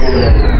Obrigado.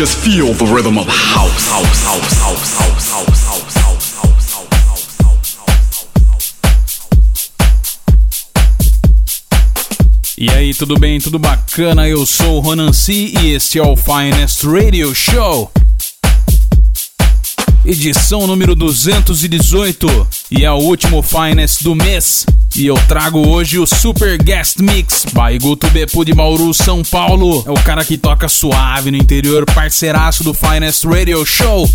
Feel the rhythm of house, house, house, house, house, house, house, E aí, tudo bem? Tudo bacana? Eu sou o Ronan C e este é o Finest Radio Show. Edição número 218 e é o último Finest do mês. E eu trago hoje o Super Guest Mix by Guto de Bauru, São Paulo. É o cara que toca suave no interior, parceiraço do Finest Radio Show.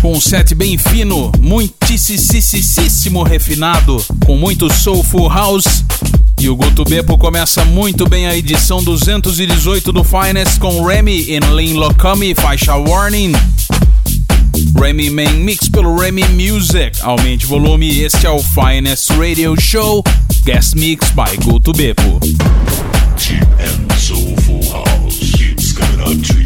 Com um set bem fino, muitíssimo refinado, com muito soulful house. E o Guto começa muito bem a edição 218 do Finest com Remy e Lin Locami, faixa Warning. Remy Main Mix pelo Remy Music. Aumente o volume, este é o Finest Radio Show. Guest Mix by Guto Beppo. Cheap and soulful house keeps coming up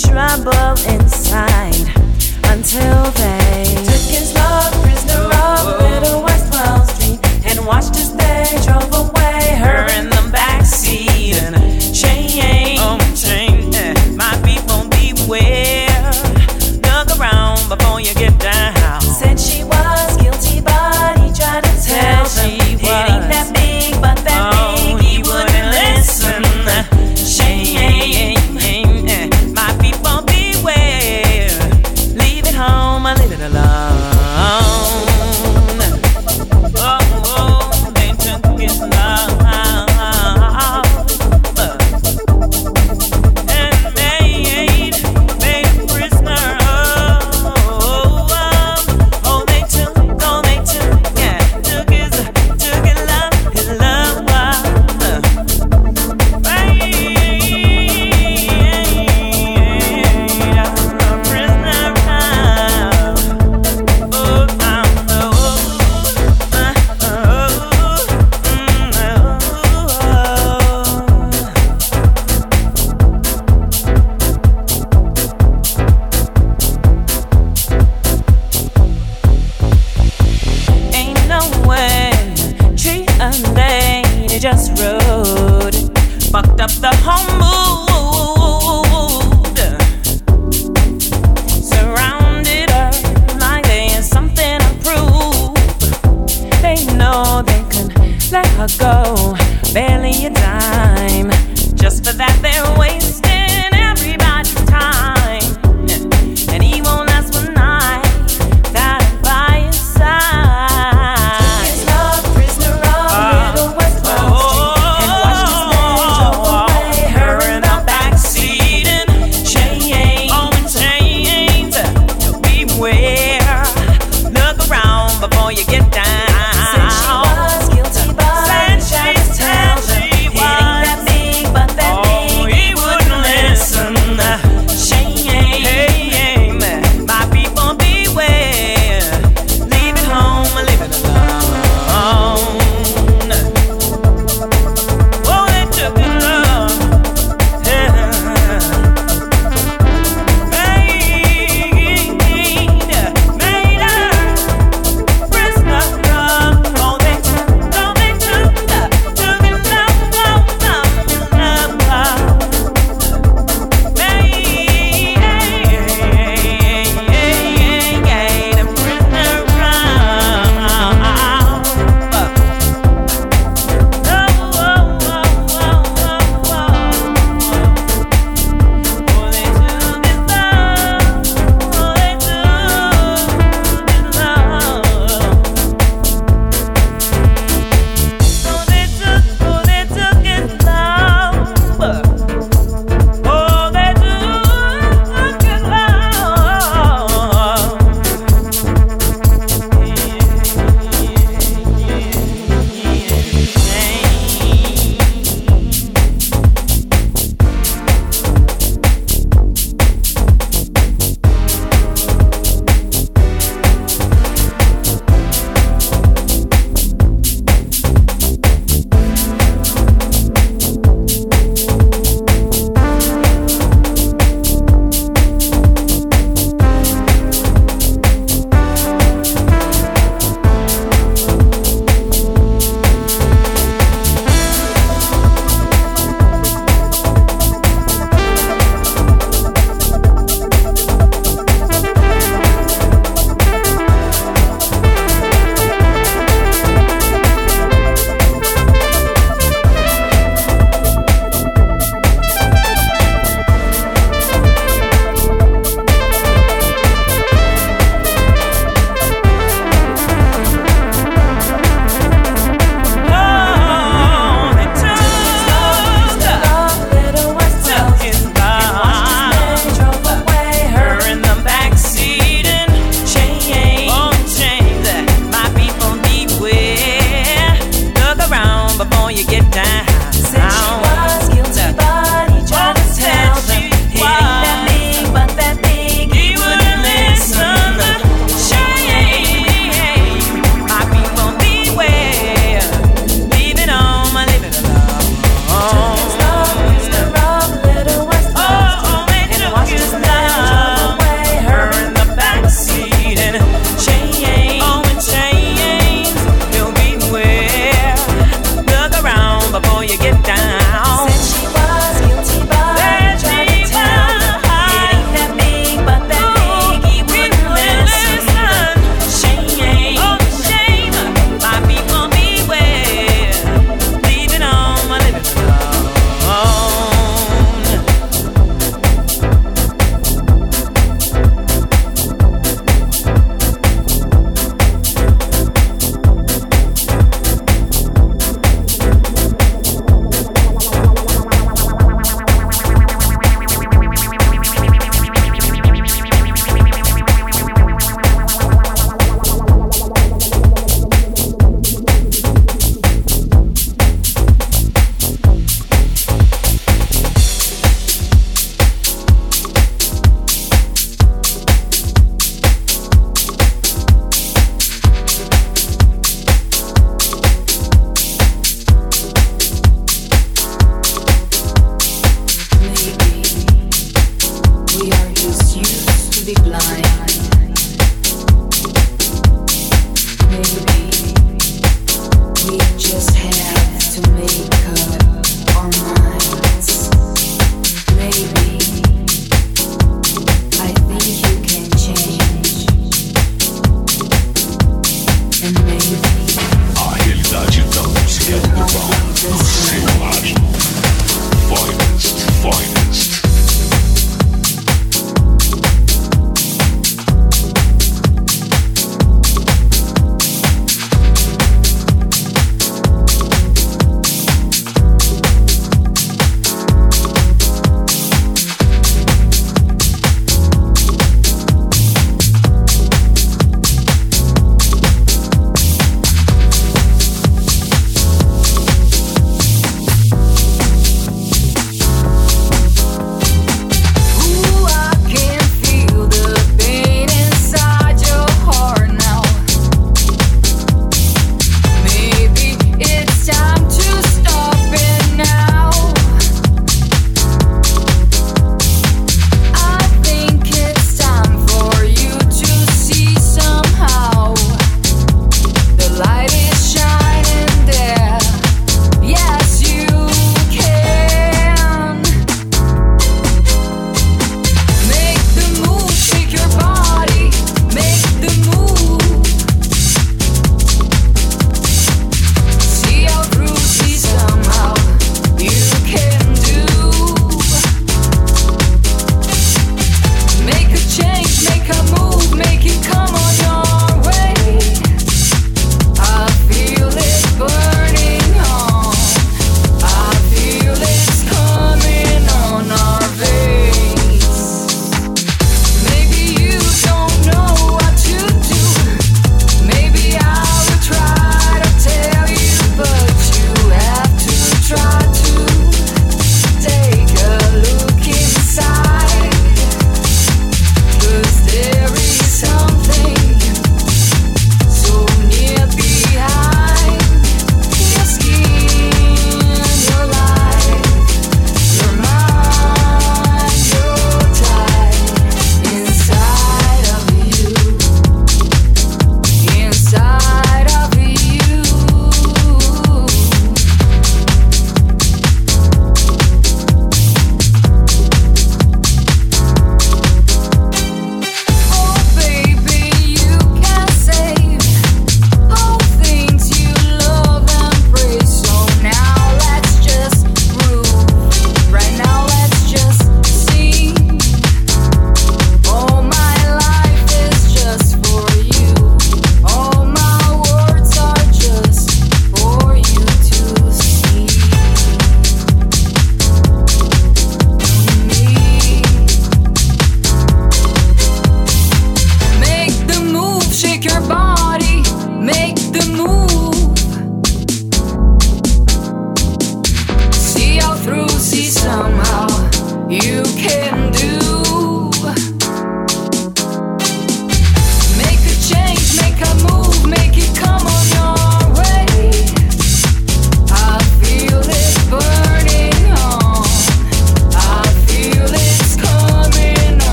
trouble inside until they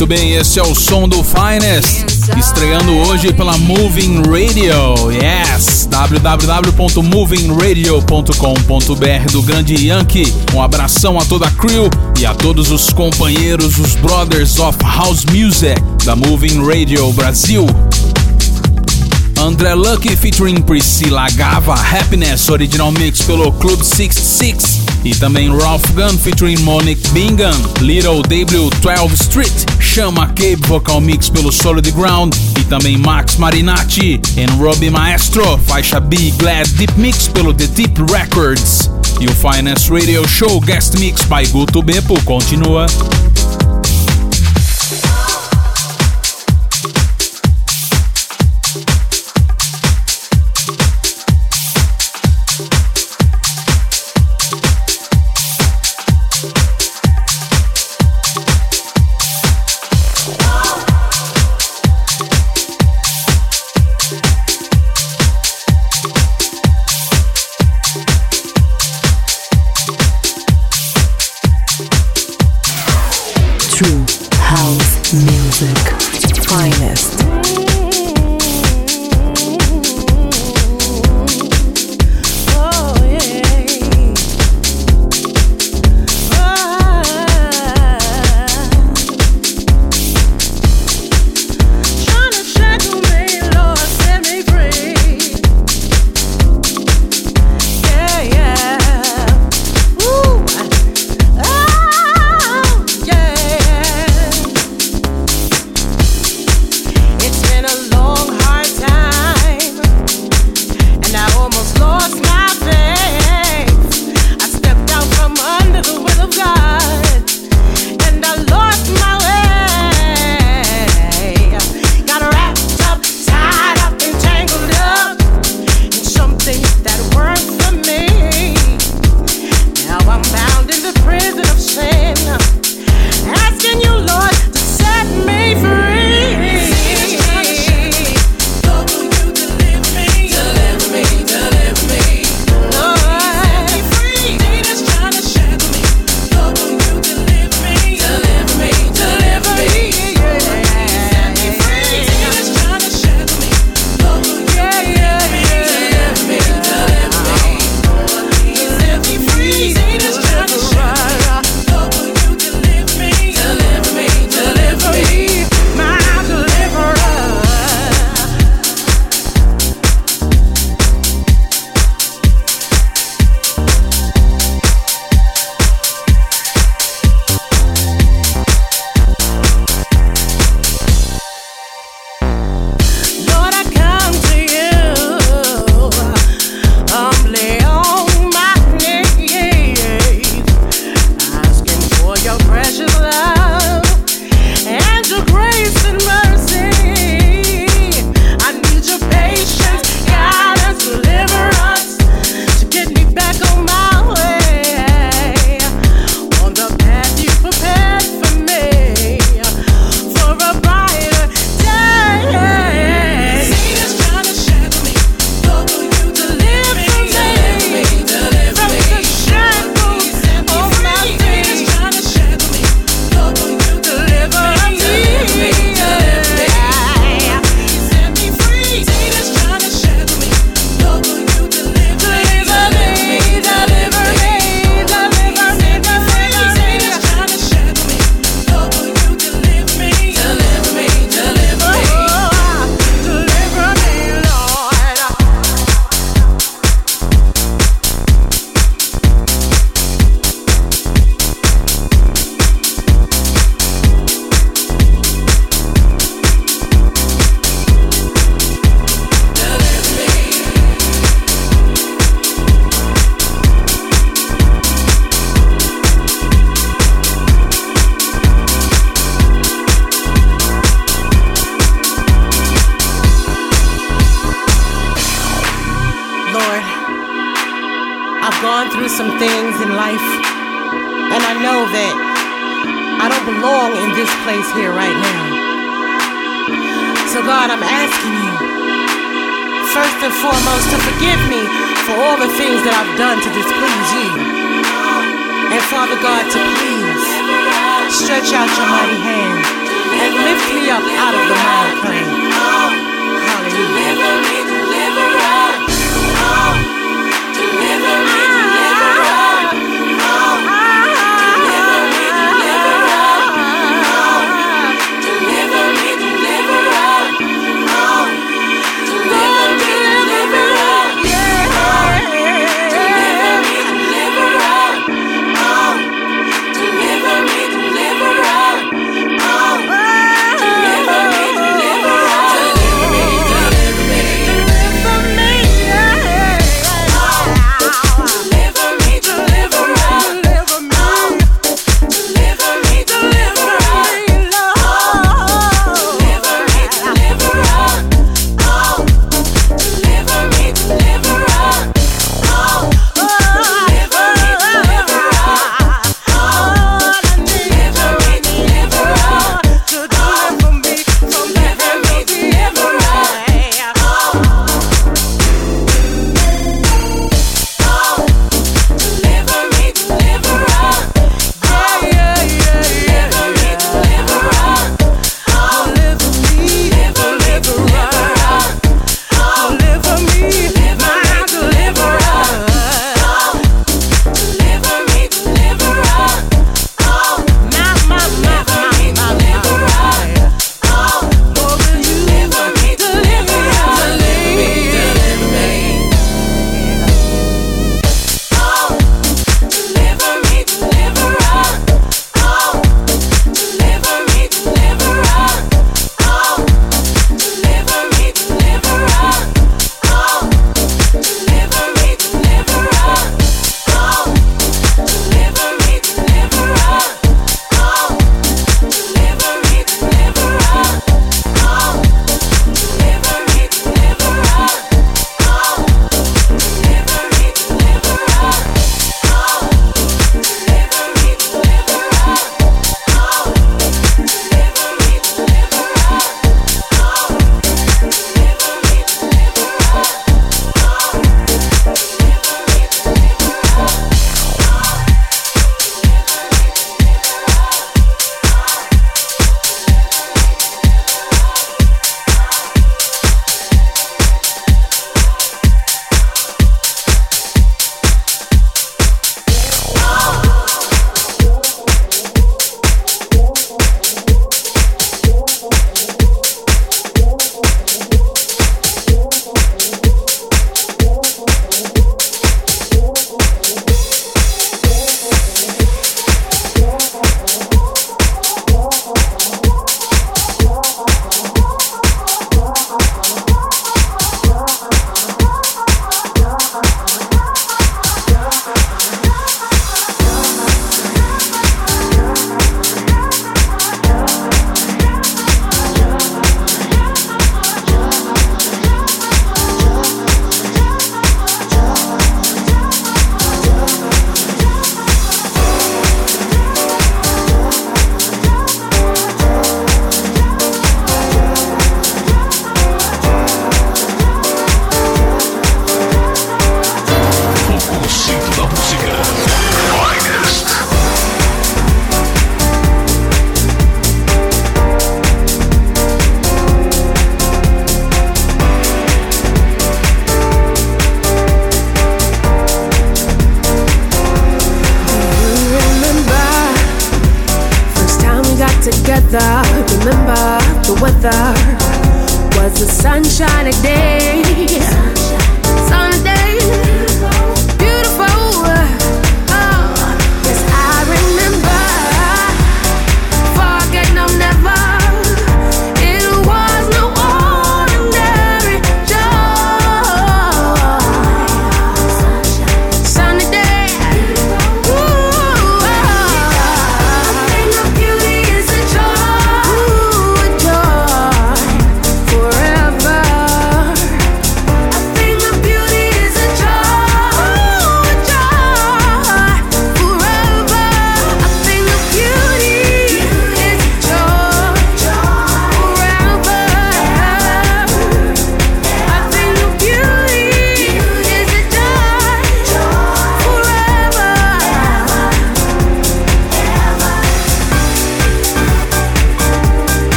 Muito bem, esse é o som do Finest, estreando hoje pela Moving Radio. Yes, www.movingradio.com.br do grande Yankee. Um abração a toda a crew e a todos os companheiros, os brothers of house music da Moving Radio Brasil. André Lucky featuring Priscila Gava, Happiness, original mix pelo Club 66. E também Ralph Gunn featuring Monique Bingham, Little W12 Street, Chama Cape vocal mix pelo Solid Ground. E também Max Marinatti e Robbie Maestro, faixa B Glad Deep Mix pelo The Deep Records. E o Finance Radio Show Guest Mix by Guto Beppo continua. The weather was a sunshiny day. Sunday,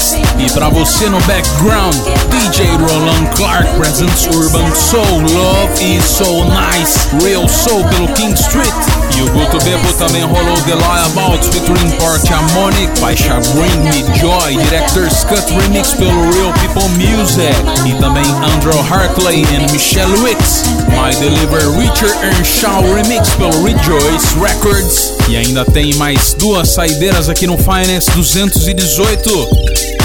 Smith. E pra você no background, DJ Roland Clark, presents Urban Soul, Love is So Nice, Real Soul pelo King Street. E o Guto Bebo também rolou The Lie About, featuring Park Harmonic, Baixa Bring Me Joy, Director's Cut Remix pelo Real People Music. E também Andrew Hartley e and Michelle Wicks, My Deliver Richard Earnshaw Remix pelo Rejoice Records. E ainda tem mais duas saideiras aqui no Finance 218.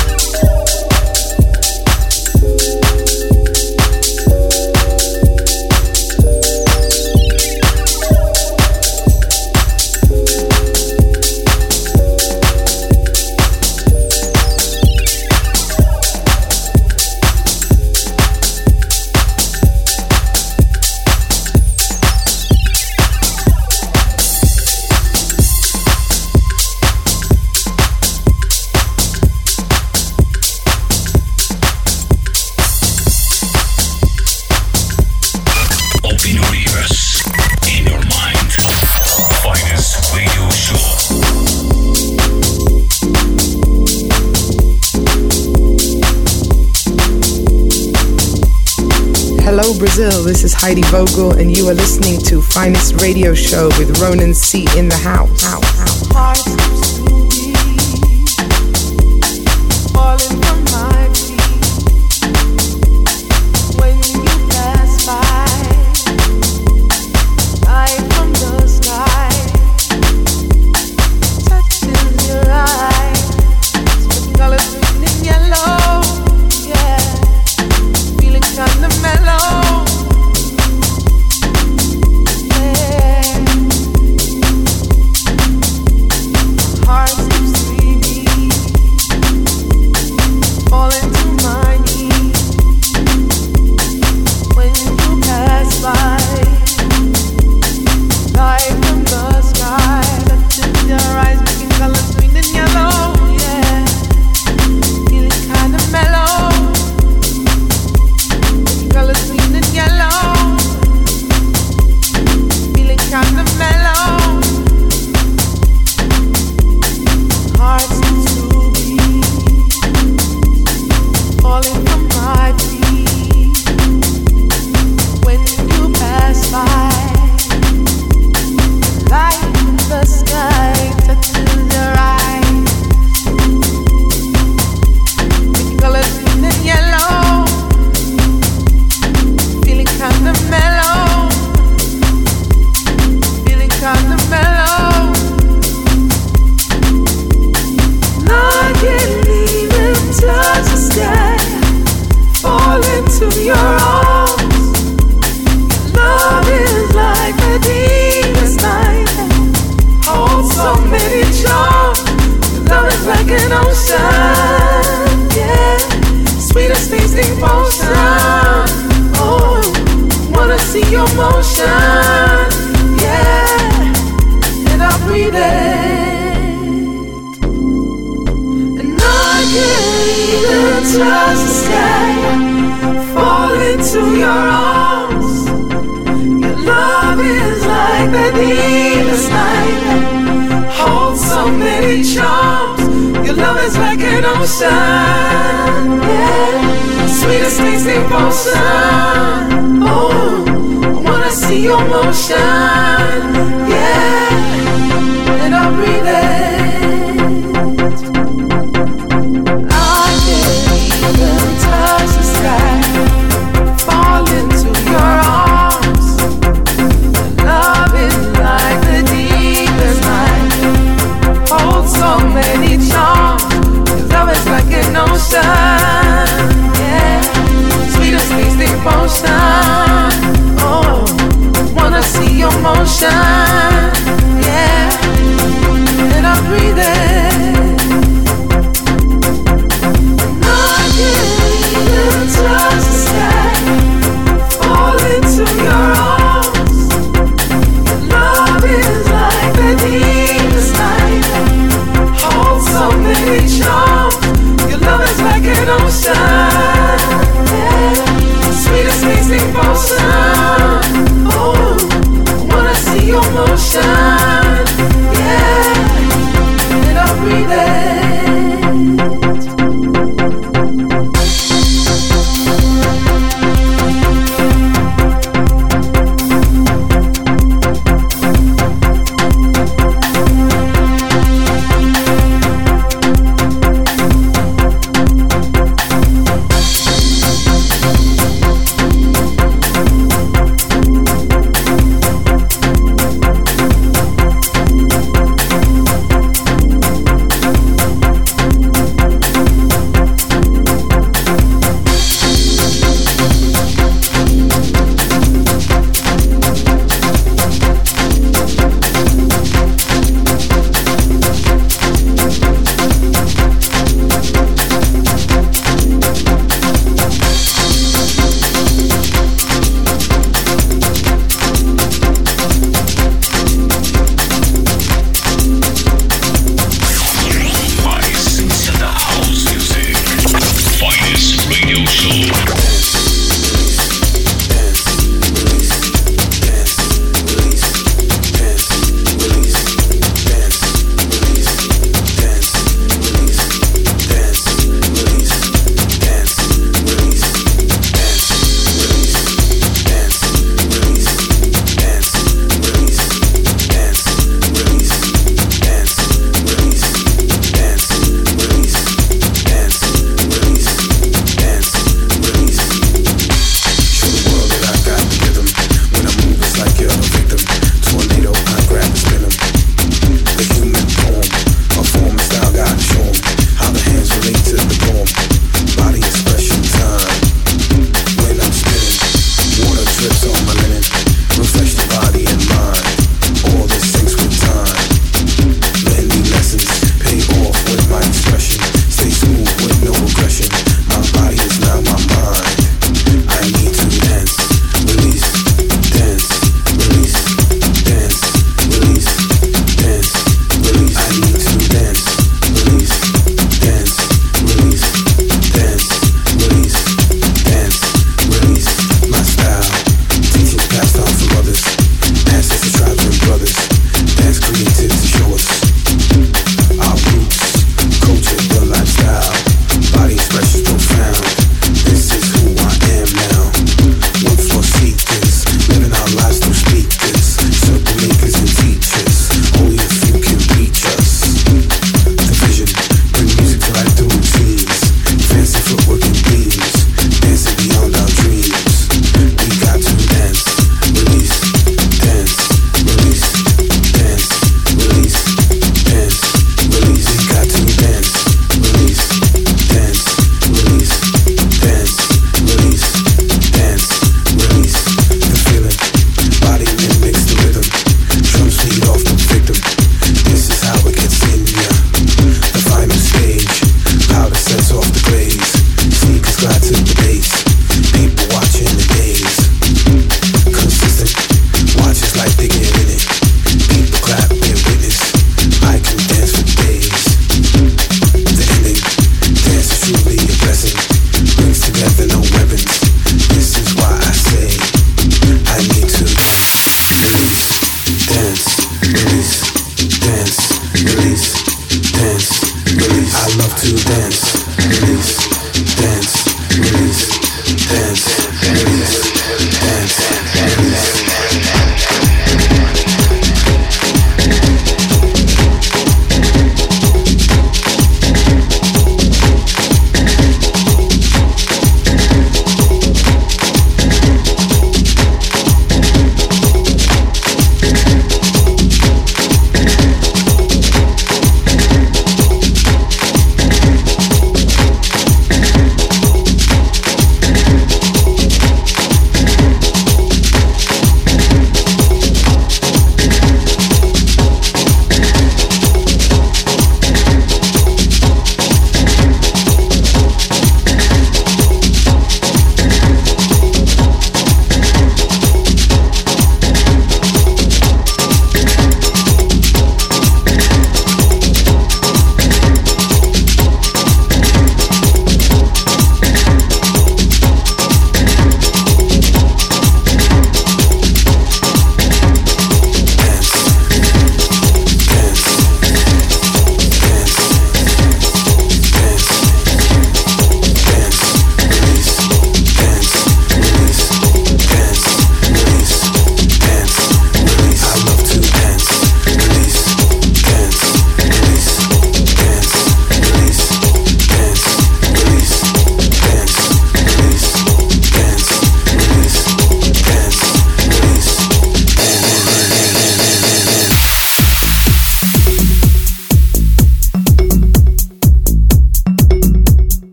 Heidi Vogel, and you are listening to Finest Radio Show with Ronan C. in the house. potion, yeah. Sweetest tasting potion. Oh, I wanna see your motion.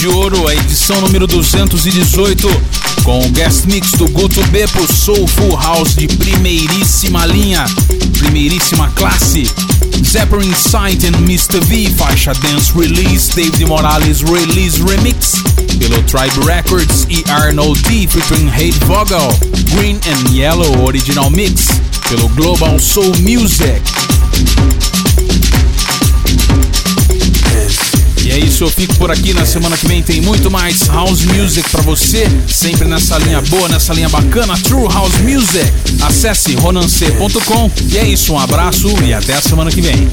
De ouro, a edição número 218 com o guest mix do Guto Beppo Soulful House de primeiríssima linha, primeiríssima classe. Zeppelin Sight and Mr. V, faixa Dance Release, David Morales Release Remix, pelo Tribe Records e Arnold D featuring Hate Vogel, Green and Yellow Original Mix, pelo Global Soul Music. E é isso, eu fico por aqui. Na semana que vem tem muito mais House Music pra você. Sempre nessa linha boa, nessa linha bacana, True House Music. Acesse ronance.com. E é isso, um abraço e até a semana que vem.